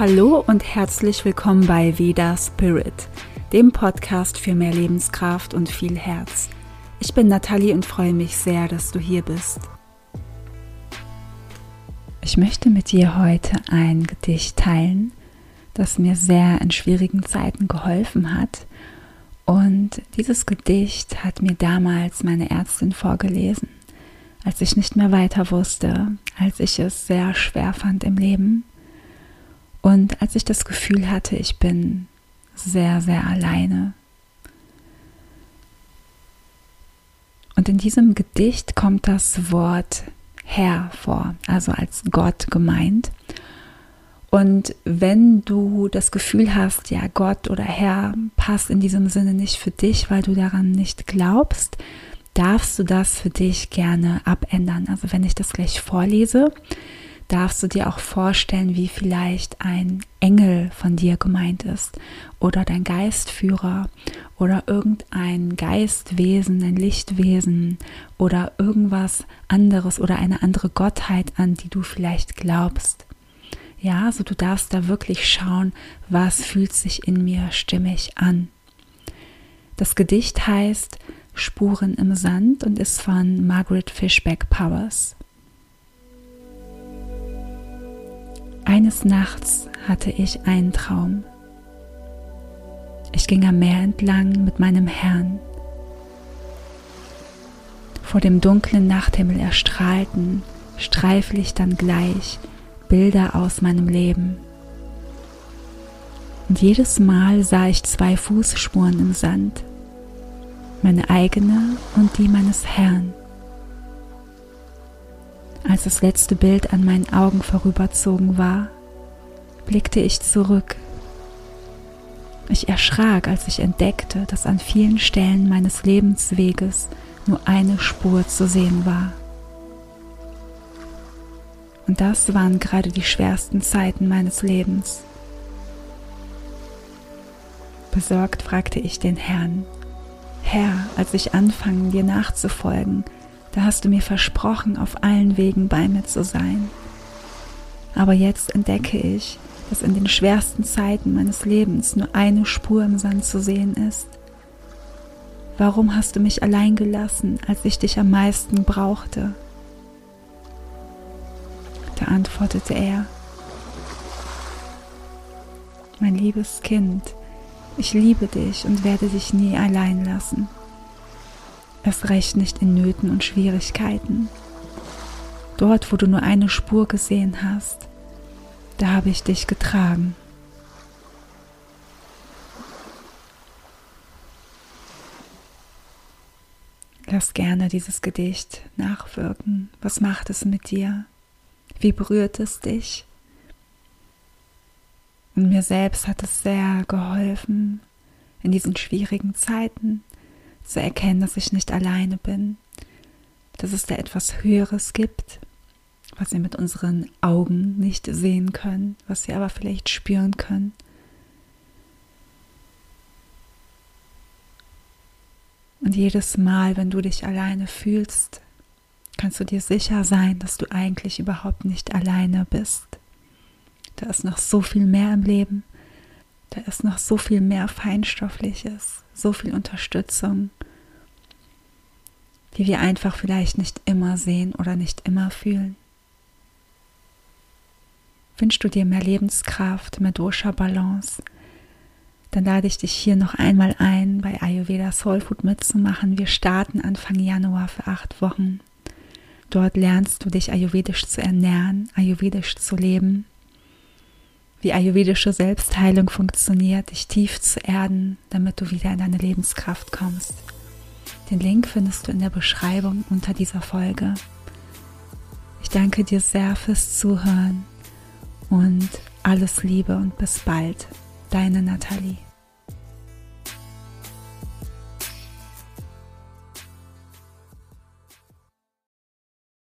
Hallo und herzlich willkommen bei Veda Spirit, dem Podcast für mehr Lebenskraft und viel Herz. Ich bin Nathalie und freue mich sehr, dass du hier bist. Ich möchte mit dir heute ein Gedicht teilen, das mir sehr in schwierigen Zeiten geholfen hat. Und dieses Gedicht hat mir damals meine Ärztin vorgelesen, als ich nicht mehr weiter wusste, als ich es sehr schwer fand im Leben und als ich das Gefühl hatte, ich bin sehr, sehr alleine. Und in diesem Gedicht kommt das Wort Herr vor, also als Gott gemeint. Und wenn du das Gefühl hast, ja, Gott oder Herr passt in diesem Sinne nicht für dich, weil du daran nicht glaubst, darfst du das für dich gerne abändern. Also wenn ich das gleich vorlese, darfst du dir auch vorstellen, wie vielleicht ein Engel von dir gemeint ist oder dein Geistführer oder irgendein Geistwesen, ein Lichtwesen oder irgendwas anderes oder eine andere Gottheit, an die du vielleicht glaubst. Ja, also du darfst da wirklich schauen, was fühlt sich in mir stimmig an. Das Gedicht heißt Spuren im Sand und ist von Margaret Fishback Powers. Eines Nachts hatte ich einen Traum. Ich ging am Meer entlang mit meinem Herrn. Vor dem dunklen Nachthimmel erstrahlten, Streiflichtern gleich, Bilder aus meinem Leben. Und jedes Mal sah ich zwei Fußspuren im Sand, meine eigene und die meines Herrn. Als das letzte Bild an meinen Augen vorüberzogen war, blickte ich zurück. Ich erschrak, als ich entdeckte, dass an vielen Stellen meines Lebensweges nur eine Spur zu sehen war. Und das waren gerade die schwersten Zeiten meines Lebens. Besorgt fragte ich den Herrn, Herr, als ich anfangen, dir nachzufolgen, da hast du mir versprochen, auf allen Wegen bei mir zu sein. Aber jetzt entdecke ich, dass in den schwersten Zeiten meines Lebens nur eine Spur im Sand zu sehen ist. Warum hast du mich allein gelassen, als ich dich am meisten brauchte? Da antwortete er, mein liebes Kind, ich liebe dich und werde dich nie allein lassen erst recht nicht in Nöten und Schwierigkeiten. Dort, wo du nur eine Spur gesehen hast, da habe ich dich getragen. Lass gerne dieses Gedicht nachwirken. Was macht es mit dir? Wie berührt es dich? Und mir selbst hat es sehr geholfen in diesen schwierigen Zeiten zu erkennen, dass ich nicht alleine bin, dass es da etwas Höheres gibt, was wir mit unseren Augen nicht sehen können, was wir aber vielleicht spüren können. Und jedes Mal, wenn du dich alleine fühlst, kannst du dir sicher sein, dass du eigentlich überhaupt nicht alleine bist. Da ist noch so viel mehr im Leben. Da ist noch so viel mehr Feinstoffliches, so viel Unterstützung, die wir einfach vielleicht nicht immer sehen oder nicht immer fühlen. Wünschst du dir mehr Lebenskraft, mehr Dosha-Balance, dann lade ich dich hier noch einmal ein, bei Ayurveda Soul Food mitzumachen. Wir starten Anfang Januar für acht Wochen. Dort lernst du dich ayurvedisch zu ernähren, ayurvedisch zu leben, wie ayurvedische Selbstheilung funktioniert, dich tief zu erden, damit du wieder in deine Lebenskraft kommst. Den Link findest du in der Beschreibung unter dieser Folge. Ich danke dir sehr fürs Zuhören und alles Liebe und bis bald. Deine Nathalie.